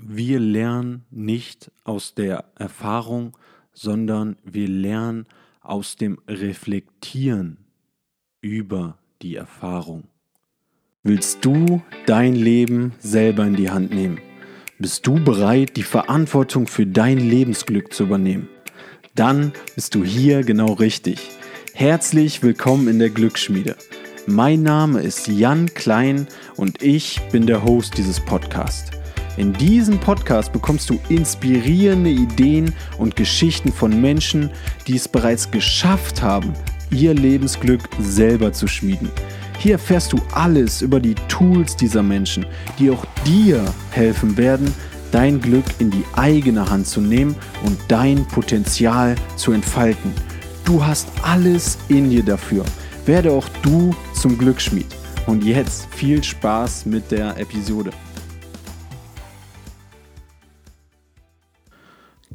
Wir lernen nicht aus der Erfahrung, sondern wir lernen aus dem Reflektieren über die Erfahrung. Willst du dein Leben selber in die Hand nehmen? Bist du bereit, die Verantwortung für dein Lebensglück zu übernehmen? Dann bist du hier genau richtig. Herzlich willkommen in der Glücksschmiede. Mein Name ist Jan Klein und ich bin der Host dieses Podcasts. In diesem Podcast bekommst du inspirierende Ideen und Geschichten von Menschen, die es bereits geschafft haben, ihr Lebensglück selber zu schmieden. Hier erfährst du alles über die Tools dieser Menschen, die auch dir helfen werden, dein Glück in die eigene Hand zu nehmen und dein Potenzial zu entfalten. Du hast alles in dir dafür. Werde auch du zum Glücksschmied. Und jetzt viel Spaß mit der Episode.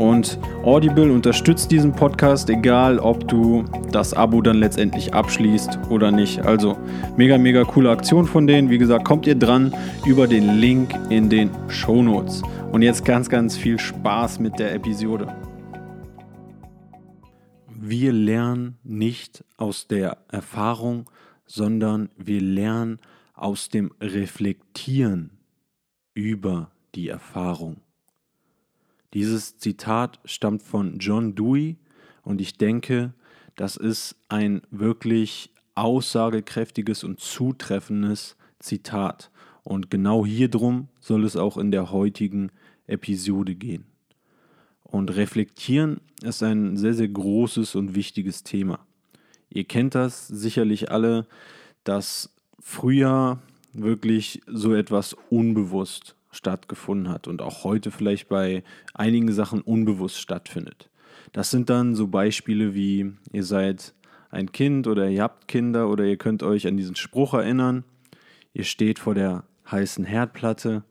Und Audible unterstützt diesen Podcast, egal ob du das Abo dann letztendlich abschließt oder nicht. Also mega, mega coole Aktion von denen. Wie gesagt, kommt ihr dran über den Link in den Show Notes. Und jetzt ganz, ganz viel Spaß mit der Episode. Wir lernen nicht aus der Erfahrung, sondern wir lernen aus dem Reflektieren über die Erfahrung. Dieses Zitat stammt von John Dewey und ich denke, das ist ein wirklich aussagekräftiges und zutreffendes Zitat. Und genau hier drum soll es auch in der heutigen Episode gehen. Und reflektieren ist ein sehr, sehr großes und wichtiges Thema. Ihr kennt das sicherlich alle, dass früher wirklich so etwas unbewusst stattgefunden hat und auch heute vielleicht bei einigen Sachen unbewusst stattfindet. Das sind dann so Beispiele wie ihr seid ein Kind oder ihr habt Kinder oder ihr könnt euch an diesen Spruch erinnern. Ihr steht vor der heißen Herdplatte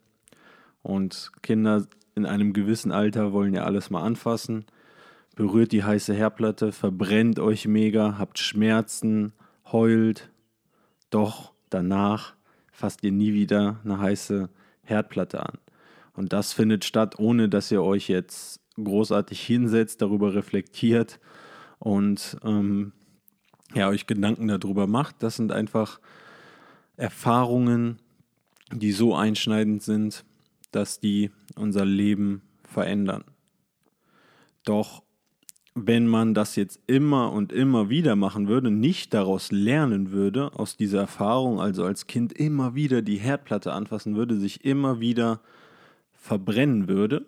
und Kinder in einem gewissen Alter wollen ja alles mal anfassen. Berührt die heiße Herdplatte, verbrennt euch mega, habt Schmerzen, heult. Doch danach fasst ihr nie wieder eine heiße Herdplatte an. Und das findet statt, ohne dass ihr euch jetzt großartig hinsetzt, darüber reflektiert und ähm, ja, euch Gedanken darüber macht. Das sind einfach Erfahrungen, die so einschneidend sind, dass die unser Leben verändern. Doch wenn man das jetzt immer und immer wieder machen würde, nicht daraus lernen würde, aus dieser Erfahrung, also als Kind immer wieder die Herdplatte anfassen würde, sich immer wieder verbrennen würde,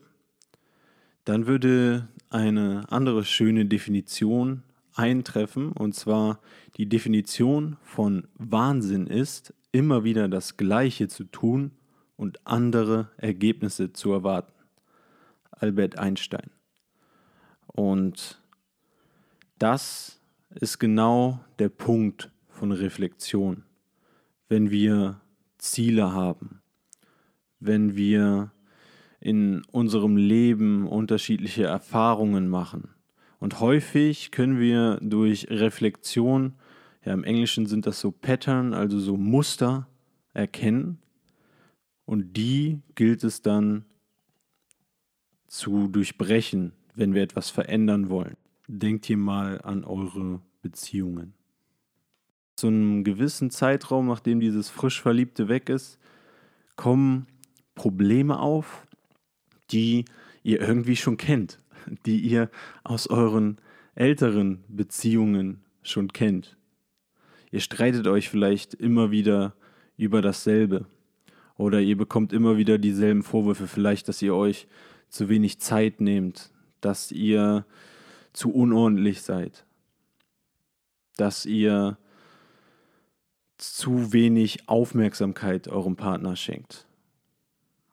dann würde eine andere schöne Definition eintreffen, und zwar die Definition von Wahnsinn ist, immer wieder das Gleiche zu tun und andere Ergebnisse zu erwarten. Albert Einstein. Und das ist genau der Punkt von Reflexion. Wenn wir Ziele haben, wenn wir in unserem Leben unterschiedliche Erfahrungen machen. Und häufig können wir durch Reflexion, ja im Englischen sind das so Pattern, also so Muster, erkennen. Und die gilt es dann zu durchbrechen, wenn wir etwas verändern wollen. Denkt hier mal an eure Beziehungen. Zu einem gewissen Zeitraum, nachdem dieses frisch Verliebte weg ist, kommen Probleme auf, die ihr irgendwie schon kennt, die ihr aus euren älteren Beziehungen schon kennt. Ihr streitet euch vielleicht immer wieder über dasselbe oder ihr bekommt immer wieder dieselben Vorwürfe, vielleicht, dass ihr euch zu wenig Zeit nehmt, dass ihr zu unordentlich seid, dass ihr zu wenig Aufmerksamkeit eurem Partner schenkt.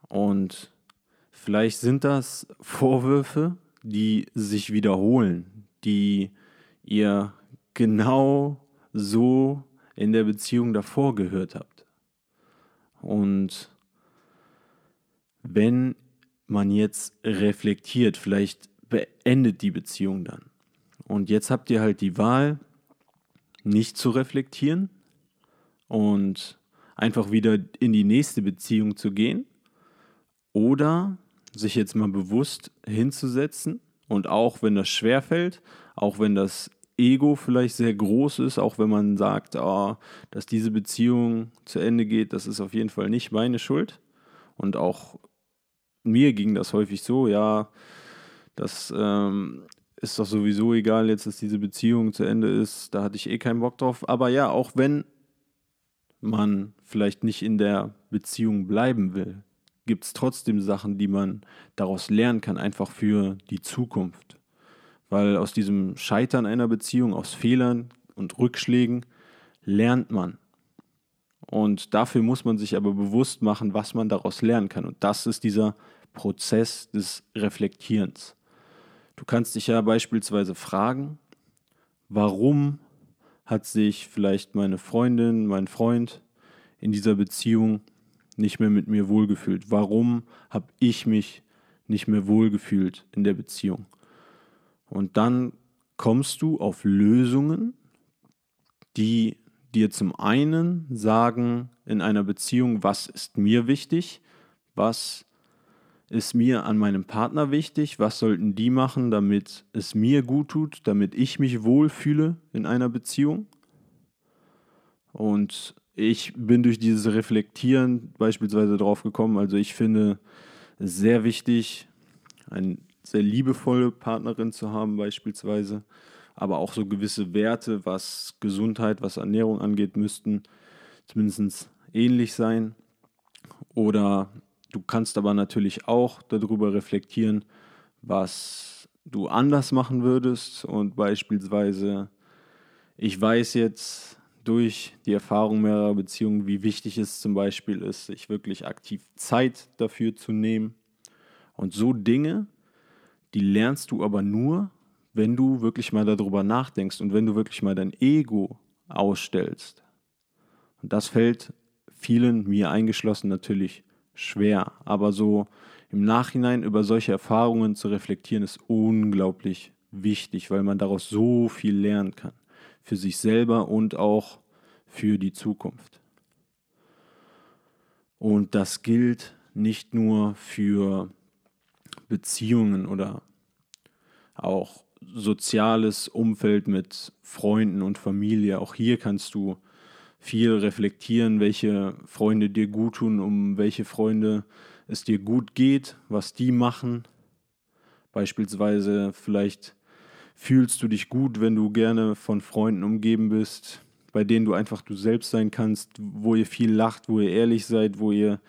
Und vielleicht sind das Vorwürfe, die sich wiederholen, die ihr genau so in der Beziehung davor gehört habt. Und wenn man jetzt reflektiert, vielleicht beendet die Beziehung dann. Und jetzt habt ihr halt die Wahl, nicht zu reflektieren und einfach wieder in die nächste Beziehung zu gehen oder sich jetzt mal bewusst hinzusetzen und auch wenn das schwerfällt, auch wenn das Ego vielleicht sehr groß ist, auch wenn man sagt, oh, dass diese Beziehung zu Ende geht, das ist auf jeden Fall nicht meine Schuld. Und auch mir ging das häufig so, ja, das ähm, ist doch sowieso egal jetzt, dass diese Beziehung zu Ende ist, da hatte ich eh keinen Bock drauf. Aber ja, auch wenn man vielleicht nicht in der Beziehung bleiben will, gibt es trotzdem Sachen, die man daraus lernen kann, einfach für die Zukunft. Weil aus diesem Scheitern einer Beziehung, aus Fehlern und Rückschlägen lernt man. Und dafür muss man sich aber bewusst machen, was man daraus lernen kann. Und das ist dieser Prozess des Reflektierens. Du kannst dich ja beispielsweise fragen, warum hat sich vielleicht meine Freundin, mein Freund in dieser Beziehung nicht mehr mit mir wohlgefühlt? Warum habe ich mich nicht mehr wohlgefühlt in der Beziehung? Und dann kommst du auf Lösungen, die dir zum einen sagen in einer Beziehung, was ist mir wichtig, was ist mir an meinem Partner wichtig, was sollten die machen, damit es mir gut tut, damit ich mich wohlfühle in einer Beziehung. Und ich bin durch dieses Reflektieren beispielsweise drauf gekommen. Also ich finde es sehr wichtig, eine sehr liebevolle Partnerin zu haben beispielsweise. Aber auch so gewisse Werte, was Gesundheit, was Ernährung angeht, müssten zumindest ähnlich sein. Oder du kannst aber natürlich auch darüber reflektieren, was du anders machen würdest. Und beispielsweise, ich weiß jetzt, durch die Erfahrung mehrerer Beziehungen, wie wichtig es zum Beispiel ist, sich wirklich aktiv Zeit dafür zu nehmen. Und so Dinge, die lernst du aber nur, wenn du wirklich mal darüber nachdenkst und wenn du wirklich mal dein Ego ausstellst. Und das fällt vielen, mir eingeschlossen, natürlich schwer. Aber so im Nachhinein über solche Erfahrungen zu reflektieren, ist unglaublich wichtig, weil man daraus so viel lernen kann für sich selber und auch für die Zukunft. Und das gilt nicht nur für Beziehungen oder auch soziales Umfeld mit Freunden und Familie. Auch hier kannst du viel reflektieren, welche Freunde dir gut tun, um welche Freunde es dir gut geht, was die machen. Beispielsweise vielleicht fühlst du dich gut, wenn du gerne von Freunden umgeben bist, bei denen du einfach du selbst sein kannst, wo ihr viel lacht, wo ihr ehrlich seid, wo ihr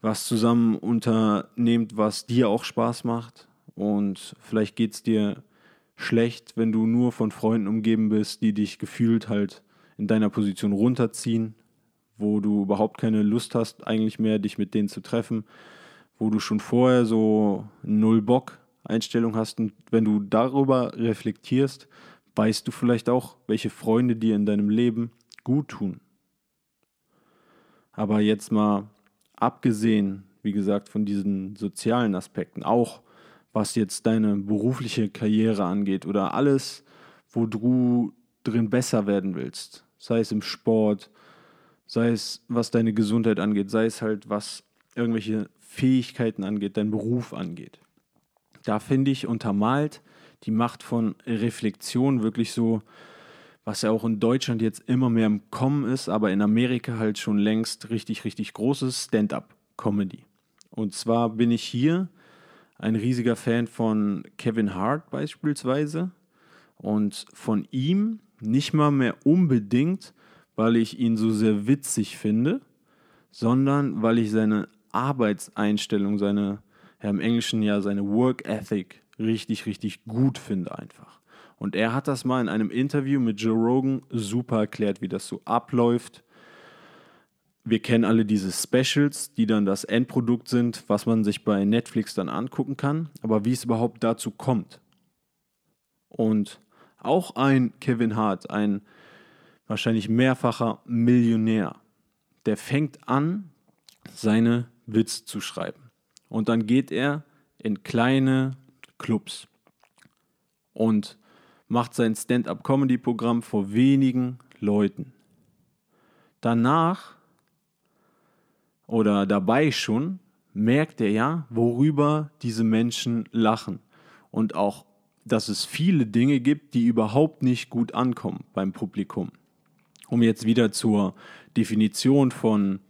was zusammen unternehmt, was dir auch Spaß macht. Und vielleicht geht es dir schlecht, wenn du nur von Freunden umgeben bist, die dich gefühlt halt in deiner Position runterziehen, wo du überhaupt keine Lust hast, eigentlich mehr dich mit denen zu treffen, wo du schon vorher so null Bock Einstellung hast und wenn du darüber reflektierst, weißt du vielleicht auch, welche Freunde dir in deinem Leben gut tun. Aber jetzt mal abgesehen, wie gesagt, von diesen sozialen Aspekten, auch was jetzt deine berufliche Karriere angeht oder alles, wo du drin besser werden willst, sei es im Sport, sei es was deine Gesundheit angeht, sei es halt was irgendwelche Fähigkeiten angeht, dein Beruf angeht. Da finde ich untermalt die Macht von Reflexion wirklich so, was ja auch in Deutschland jetzt immer mehr im Kommen ist, aber in Amerika halt schon längst richtig, richtig großes Stand-up-Comedy. Und zwar bin ich hier ein riesiger Fan von Kevin Hart beispielsweise und von ihm nicht mal mehr unbedingt, weil ich ihn so sehr witzig finde, sondern weil ich seine Arbeitseinstellung, seine, ja im Englischen ja seine Work Ethic richtig, richtig gut finde einfach. Und er hat das mal in einem Interview mit Joe Rogan super erklärt, wie das so abläuft. Wir kennen alle diese Specials, die dann das Endprodukt sind, was man sich bei Netflix dann angucken kann, aber wie es überhaupt dazu kommt. Und auch ein Kevin Hart, ein wahrscheinlich mehrfacher Millionär, der fängt an, seine Witze zu schreiben. Und dann geht er in kleine Clubs und macht sein Stand-up-Comedy-Programm vor wenigen Leuten. Danach oder dabei schon merkt er ja, worüber diese Menschen lachen und auch, dass es viele Dinge gibt, die überhaupt nicht gut ankommen beim Publikum. Um jetzt wieder zur Definition von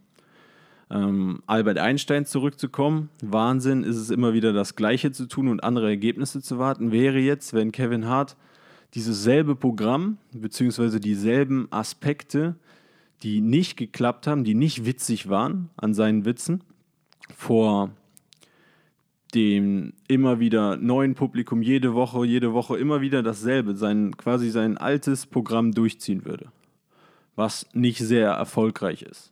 ähm, Albert Einstein zurückzukommen. Wahnsinn ist es immer wieder das Gleiche zu tun und andere Ergebnisse zu warten. Wäre jetzt, wenn Kevin Hart dieses selbe Programm bzw. dieselben Aspekte, die nicht geklappt haben, die nicht witzig waren an seinen Witzen, vor dem immer wieder neuen Publikum jede Woche, jede Woche immer wieder dasselbe, sein, quasi sein altes Programm durchziehen würde, was nicht sehr erfolgreich ist.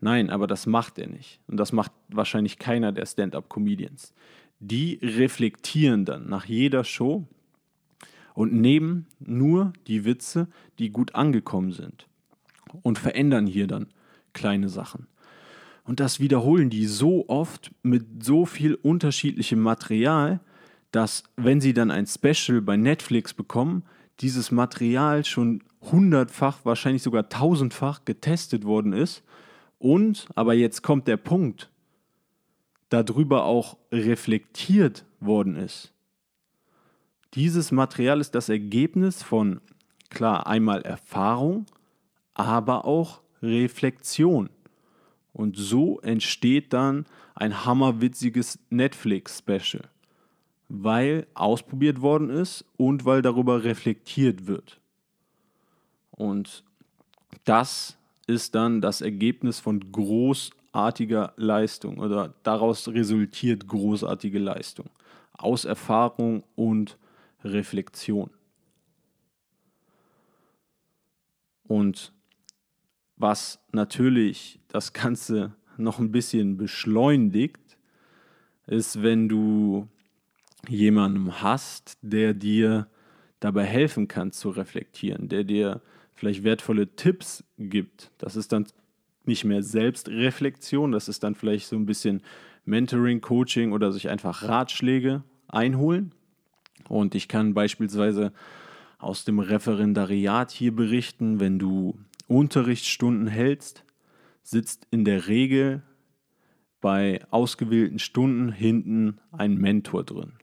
Nein, aber das macht er nicht. Und das macht wahrscheinlich keiner der Stand-up-Comedians. Die reflektieren dann nach jeder Show und nehmen nur die Witze, die gut angekommen sind und verändern hier dann kleine Sachen. Und das wiederholen die so oft mit so viel unterschiedlichem Material, dass wenn sie dann ein Special bei Netflix bekommen, dieses Material schon hundertfach, wahrscheinlich sogar tausendfach getestet worden ist und, aber jetzt kommt der Punkt, darüber auch reflektiert worden ist. Dieses Material ist das Ergebnis von, klar, einmal Erfahrung, aber auch Reflexion. Und so entsteht dann ein hammerwitziges Netflix-Special, weil ausprobiert worden ist und weil darüber reflektiert wird. Und das ist dann das Ergebnis von großartiger Leistung oder daraus resultiert großartige Leistung aus Erfahrung und Reflexion. Und was natürlich das Ganze noch ein bisschen beschleunigt, ist, wenn du jemanden hast, der dir dabei helfen kann zu reflektieren, der dir vielleicht wertvolle Tipps gibt. Das ist dann nicht mehr Selbstreflexion, das ist dann vielleicht so ein bisschen Mentoring, Coaching oder sich einfach Ratschläge einholen. Und ich kann beispielsweise aus dem Referendariat hier berichten, wenn du Unterrichtsstunden hältst, sitzt in der Regel bei ausgewählten Stunden hinten ein Mentor drin.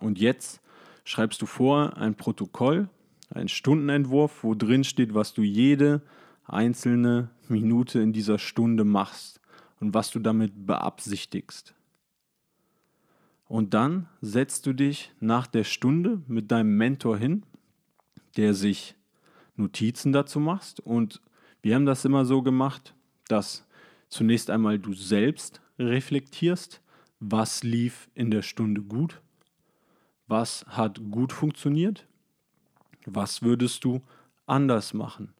Und jetzt schreibst du vor ein Protokoll ein Stundenentwurf, wo drin steht, was du jede einzelne Minute in dieser Stunde machst und was du damit beabsichtigst. Und dann setzt du dich nach der Stunde mit deinem Mentor hin, der sich Notizen dazu machst. Und wir haben das immer so gemacht, dass zunächst einmal du selbst reflektierst, was lief in der Stunde gut, was hat gut funktioniert was würdest du anders machen?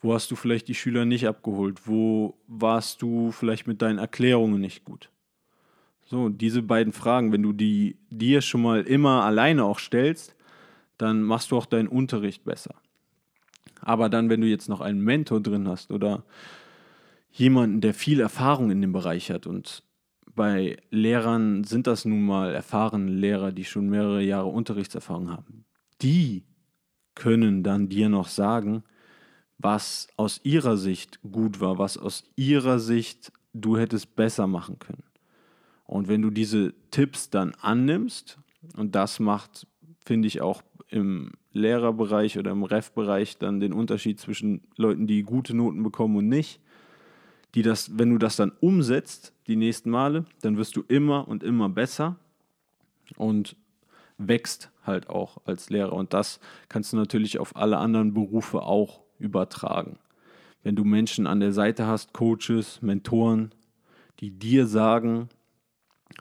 Wo hast du vielleicht die Schüler nicht abgeholt? Wo warst du vielleicht mit deinen Erklärungen nicht gut? So, diese beiden Fragen, wenn du die dir schon mal immer alleine auch stellst, dann machst du auch deinen Unterricht besser. Aber dann, wenn du jetzt noch einen Mentor drin hast oder jemanden, der viel Erfahrung in dem Bereich hat und bei Lehrern sind das nun mal erfahrene Lehrer, die schon mehrere Jahre Unterrichtserfahrung haben. Die können dann dir noch sagen, was aus ihrer Sicht gut war, was aus ihrer Sicht du hättest besser machen können. Und wenn du diese Tipps dann annimmst, und das macht, finde ich, auch im Lehrerbereich oder im Ref-Bereich dann den Unterschied zwischen Leuten, die gute Noten bekommen und nicht, die das, wenn du das dann umsetzt, die nächsten Male, dann wirst du immer und immer besser und wächst halt auch als Lehrer. Und das kannst du natürlich auf alle anderen Berufe auch übertragen. Wenn du Menschen an der Seite hast, Coaches, Mentoren, die dir sagen,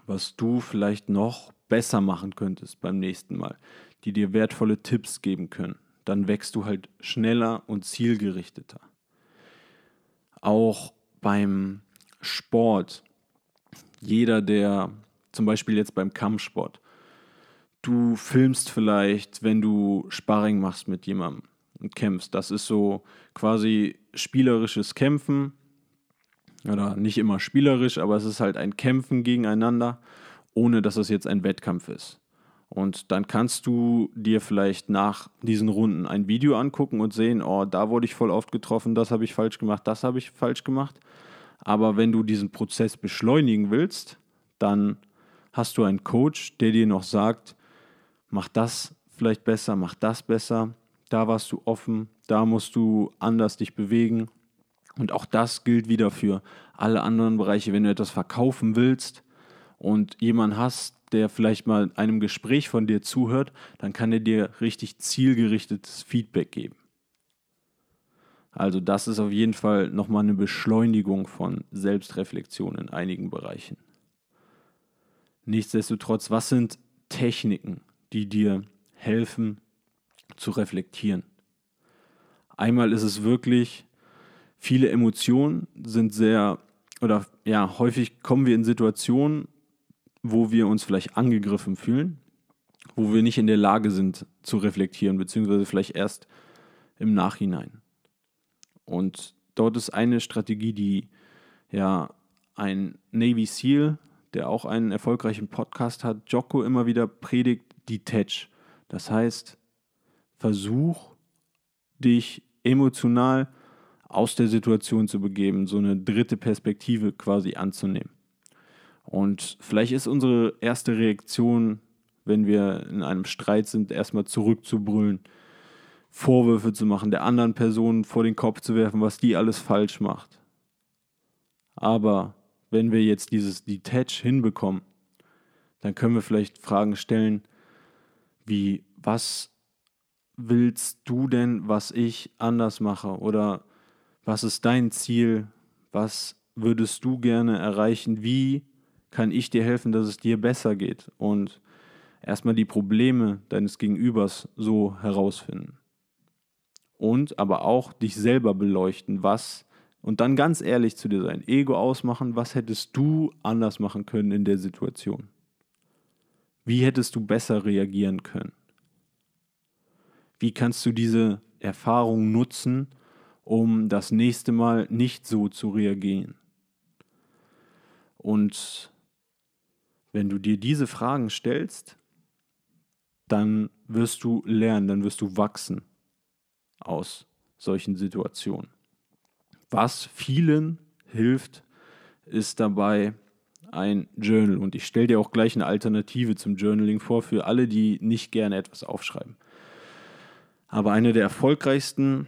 was du vielleicht noch besser machen könntest beim nächsten Mal, die dir wertvolle Tipps geben können, dann wächst du halt schneller und zielgerichteter. Auch beim Sport, jeder, der zum Beispiel jetzt beim Kampfsport, du filmst vielleicht, wenn du Sparring machst mit jemandem und kämpfst. Das ist so quasi spielerisches Kämpfen. Oder nicht immer spielerisch, aber es ist halt ein Kämpfen gegeneinander, ohne dass es jetzt ein Wettkampf ist. Und dann kannst du dir vielleicht nach diesen Runden ein Video angucken und sehen, oh, da wurde ich voll oft getroffen, das habe ich falsch gemacht, das habe ich falsch gemacht. Aber wenn du diesen Prozess beschleunigen willst, dann hast du einen Coach, der dir noch sagt, mach das vielleicht besser, mach das besser da warst du offen, da musst du anders dich bewegen. Und auch das gilt wieder für alle anderen Bereiche. Wenn du etwas verkaufen willst und jemanden hast, der vielleicht mal einem Gespräch von dir zuhört, dann kann er dir richtig zielgerichtetes Feedback geben. Also das ist auf jeden Fall nochmal eine Beschleunigung von Selbstreflexion in einigen Bereichen. Nichtsdestotrotz, was sind Techniken, die dir helfen, zu reflektieren. Einmal ist es wirklich, viele Emotionen sind sehr, oder ja, häufig kommen wir in Situationen, wo wir uns vielleicht angegriffen fühlen, wo wir nicht in der Lage sind zu reflektieren, beziehungsweise vielleicht erst im Nachhinein. Und dort ist eine Strategie, die ja ein Navy SEAL, der auch einen erfolgreichen Podcast hat, Jocko immer wieder predigt, Detach. Das heißt, versuch, dich emotional aus der Situation zu begeben, so eine dritte Perspektive quasi anzunehmen. Und vielleicht ist unsere erste Reaktion, wenn wir in einem Streit sind, erstmal zurückzubrüllen, Vorwürfe zu machen, der anderen Person vor den Kopf zu werfen, was die alles falsch macht. Aber wenn wir jetzt dieses Detach hinbekommen, dann können wir vielleicht Fragen stellen, wie was willst du denn, was ich anders mache? Oder was ist dein Ziel? Was würdest du gerne erreichen? Wie kann ich dir helfen, dass es dir besser geht? Und erstmal die Probleme deines Gegenübers so herausfinden. Und aber auch dich selber beleuchten, was und dann ganz ehrlich zu dir sein, Ego ausmachen, was hättest du anders machen können in der Situation? Wie hättest du besser reagieren können? Wie kannst du diese Erfahrung nutzen, um das nächste Mal nicht so zu reagieren? Und wenn du dir diese Fragen stellst, dann wirst du lernen, dann wirst du wachsen aus solchen Situationen. Was vielen hilft, ist dabei ein Journal. Und ich stelle dir auch gleich eine Alternative zum Journaling vor für alle, die nicht gerne etwas aufschreiben. Aber eine der erfolgreichsten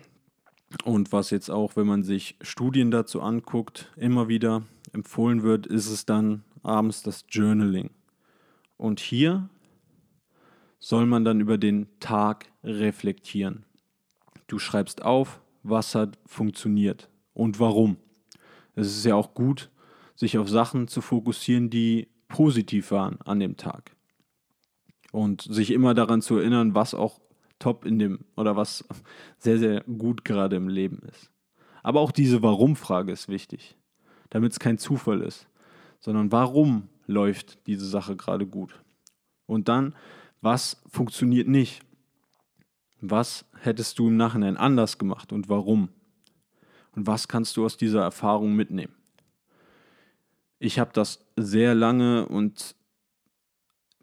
und was jetzt auch, wenn man sich Studien dazu anguckt, immer wieder empfohlen wird, ist es dann abends das Journaling. Und hier soll man dann über den Tag reflektieren. Du schreibst auf, was hat funktioniert und warum. Es ist ja auch gut, sich auf Sachen zu fokussieren, die positiv waren an dem Tag. Und sich immer daran zu erinnern, was auch top in dem oder was sehr, sehr gut gerade im Leben ist. Aber auch diese Warum-Frage ist wichtig, damit es kein Zufall ist, sondern warum läuft diese Sache gerade gut? Und dann, was funktioniert nicht? Was hättest du im Nachhinein anders gemacht und warum? Und was kannst du aus dieser Erfahrung mitnehmen? Ich habe das sehr lange und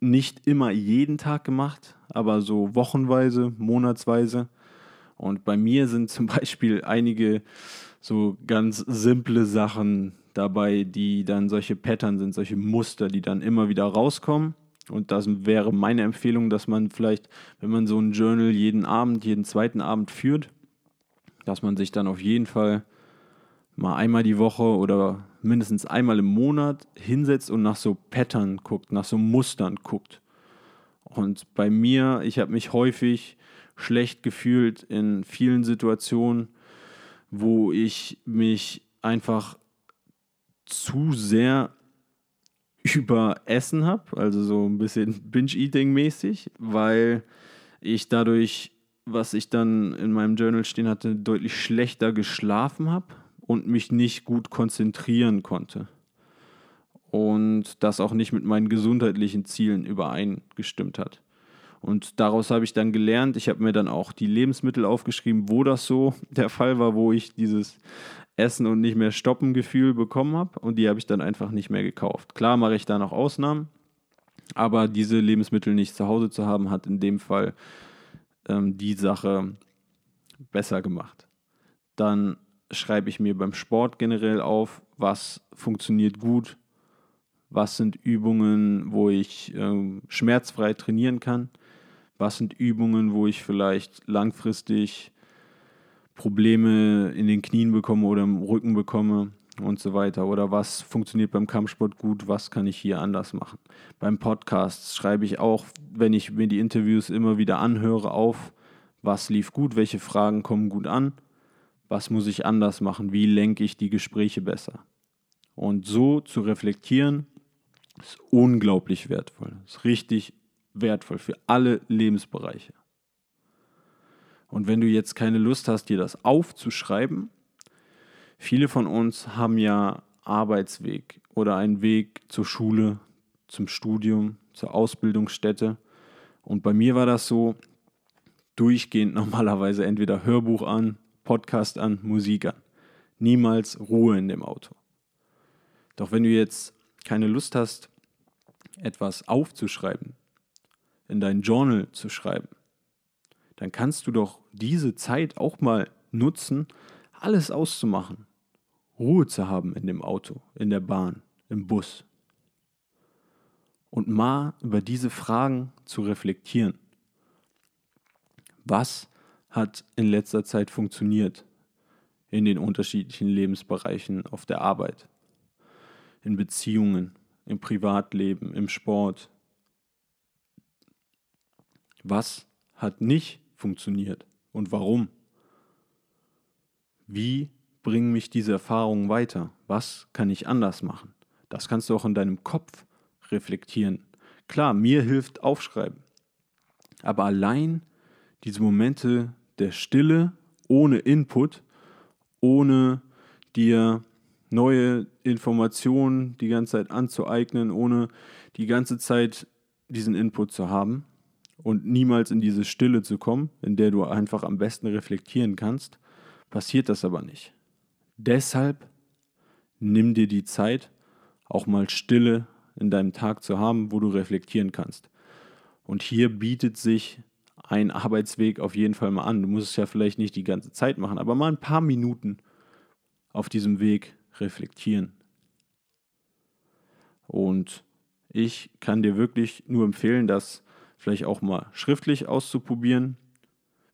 nicht immer jeden Tag gemacht, aber so wochenweise, monatsweise. Und bei mir sind zum Beispiel einige so ganz simple Sachen dabei, die dann solche Pattern sind, solche Muster, die dann immer wieder rauskommen. Und das wäre meine Empfehlung, dass man vielleicht, wenn man so ein Journal jeden Abend, jeden zweiten Abend führt, dass man sich dann auf jeden Fall mal einmal die Woche oder mindestens einmal im Monat hinsetzt und nach so Pattern guckt, nach so Mustern guckt. Und bei mir, ich habe mich häufig schlecht gefühlt in vielen Situationen, wo ich mich einfach zu sehr überessen habe, also so ein bisschen Binge-Eating-mäßig, weil ich dadurch, was ich dann in meinem Journal stehen hatte, deutlich schlechter geschlafen habe und mich nicht gut konzentrieren konnte. Und das auch nicht mit meinen gesundheitlichen Zielen übereingestimmt hat. Und daraus habe ich dann gelernt, ich habe mir dann auch die Lebensmittel aufgeschrieben, wo das so der Fall war, wo ich dieses Essen und nicht mehr Stoppen Gefühl bekommen habe. Und die habe ich dann einfach nicht mehr gekauft. Klar mache ich da noch Ausnahmen, aber diese Lebensmittel nicht zu Hause zu haben, hat in dem Fall ähm, die Sache besser gemacht. Dann schreibe ich mir beim Sport generell auf, was funktioniert gut, was sind Übungen, wo ich äh, schmerzfrei trainieren kann was sind Übungen, wo ich vielleicht langfristig Probleme in den Knien bekomme oder im Rücken bekomme und so weiter. Oder was funktioniert beim Kampfsport gut, was kann ich hier anders machen. Beim Podcast schreibe ich auch, wenn ich mir die Interviews immer wieder anhöre, auf, was lief gut, welche Fragen kommen gut an, was muss ich anders machen, wie lenke ich die Gespräche besser. Und so zu reflektieren, ist unglaublich wertvoll. Ist richtig wertvoll für alle Lebensbereiche. Und wenn du jetzt keine Lust hast, dir das aufzuschreiben, viele von uns haben ja Arbeitsweg oder einen Weg zur Schule, zum Studium, zur Ausbildungsstätte. Und bei mir war das so, durchgehend normalerweise entweder Hörbuch an, Podcast an, Musik an. Niemals Ruhe in dem Auto. Doch wenn du jetzt keine Lust hast, etwas aufzuschreiben, in dein Journal zu schreiben, dann kannst du doch diese Zeit auch mal nutzen, alles auszumachen. Ruhe zu haben in dem Auto, in der Bahn, im Bus. Und mal über diese Fragen zu reflektieren. Was hat in letzter Zeit funktioniert in den unterschiedlichen Lebensbereichen auf der Arbeit, in Beziehungen, im Privatleben, im Sport, was hat nicht funktioniert und warum? Wie bringen mich diese Erfahrungen weiter? Was kann ich anders machen? Das kannst du auch in deinem Kopf reflektieren. Klar, mir hilft Aufschreiben. Aber allein diese Momente der Stille, ohne Input, ohne dir neue Informationen die ganze Zeit anzueignen, ohne die ganze Zeit diesen Input zu haben, und niemals in diese Stille zu kommen, in der du einfach am besten reflektieren kannst, passiert das aber nicht. Deshalb nimm dir die Zeit, auch mal Stille in deinem Tag zu haben, wo du reflektieren kannst. Und hier bietet sich ein Arbeitsweg auf jeden Fall mal an. Du musst es ja vielleicht nicht die ganze Zeit machen, aber mal ein paar Minuten auf diesem Weg reflektieren. Und ich kann dir wirklich nur empfehlen, dass vielleicht auch mal schriftlich auszuprobieren.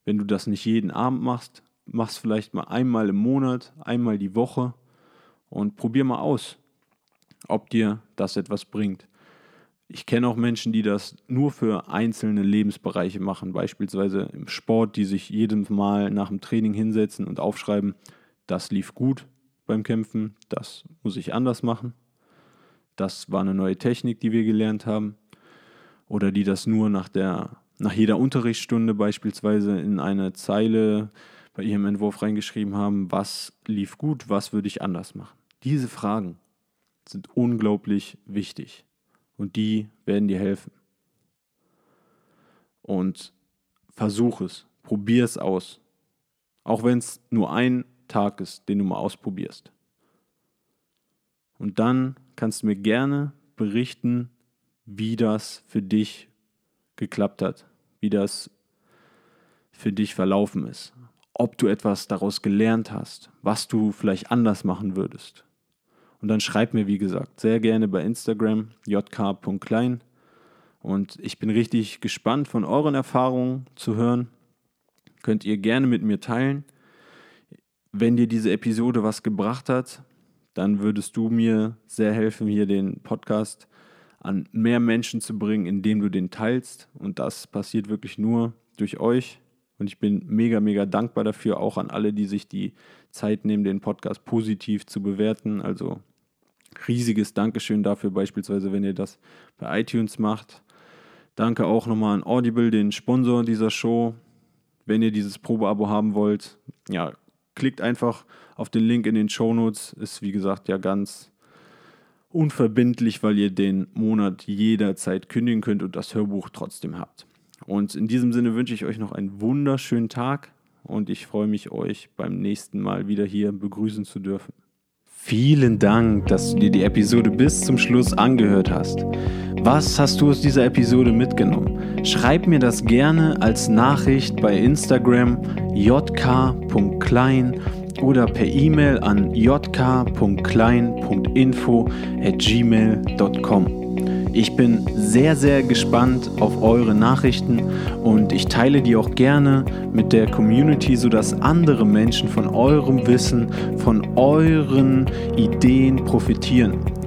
Wenn du das nicht jeden Abend machst, machst vielleicht mal einmal im Monat, einmal die Woche und probier mal aus, ob dir das etwas bringt. Ich kenne auch Menschen, die das nur für einzelne Lebensbereiche machen, beispielsweise im Sport, die sich jedes Mal nach dem Training hinsetzen und aufschreiben, das lief gut beim Kämpfen, das muss ich anders machen. Das war eine neue Technik, die wir gelernt haben oder die das nur nach der nach jeder Unterrichtsstunde beispielsweise in eine Zeile bei ihrem Entwurf reingeschrieben haben, was lief gut, was würde ich anders machen. Diese Fragen sind unglaublich wichtig und die werden dir helfen. Und versuch es, probier es aus. Auch wenn es nur ein Tag ist, den du mal ausprobierst. Und dann kannst du mir gerne berichten, wie das für dich geklappt hat, wie das für dich verlaufen ist, ob du etwas daraus gelernt hast, was du vielleicht anders machen würdest. Und dann schreib mir, wie gesagt, sehr gerne bei Instagram jk.klein. Und ich bin richtig gespannt von euren Erfahrungen zu hören. Könnt ihr gerne mit mir teilen. Wenn dir diese Episode was gebracht hat, dann würdest du mir sehr helfen, hier den Podcast an mehr Menschen zu bringen, indem du den teilst. Und das passiert wirklich nur durch euch. Und ich bin mega, mega dankbar dafür, auch an alle, die sich die Zeit nehmen, den Podcast positiv zu bewerten. Also riesiges Dankeschön dafür, beispielsweise, wenn ihr das bei iTunes macht. Danke auch nochmal an Audible, den Sponsor dieser Show. Wenn ihr dieses Probeabo haben wollt, ja, klickt einfach auf den Link in den Show Notes. Ist wie gesagt ja ganz unverbindlich, weil ihr den Monat jederzeit kündigen könnt und das Hörbuch trotzdem habt. Und in diesem Sinne wünsche ich euch noch einen wunderschönen Tag und ich freue mich, euch beim nächsten Mal wieder hier begrüßen zu dürfen. Vielen Dank, dass du dir die Episode bis zum Schluss angehört hast. Was hast du aus dieser Episode mitgenommen? Schreib mir das gerne als Nachricht bei Instagram jk.klein oder per E-Mail an jk.klein.info at gmail.com. Ich bin sehr, sehr gespannt auf eure Nachrichten und ich teile die auch gerne mit der Community, sodass andere Menschen von eurem Wissen, von euren Ideen profitieren.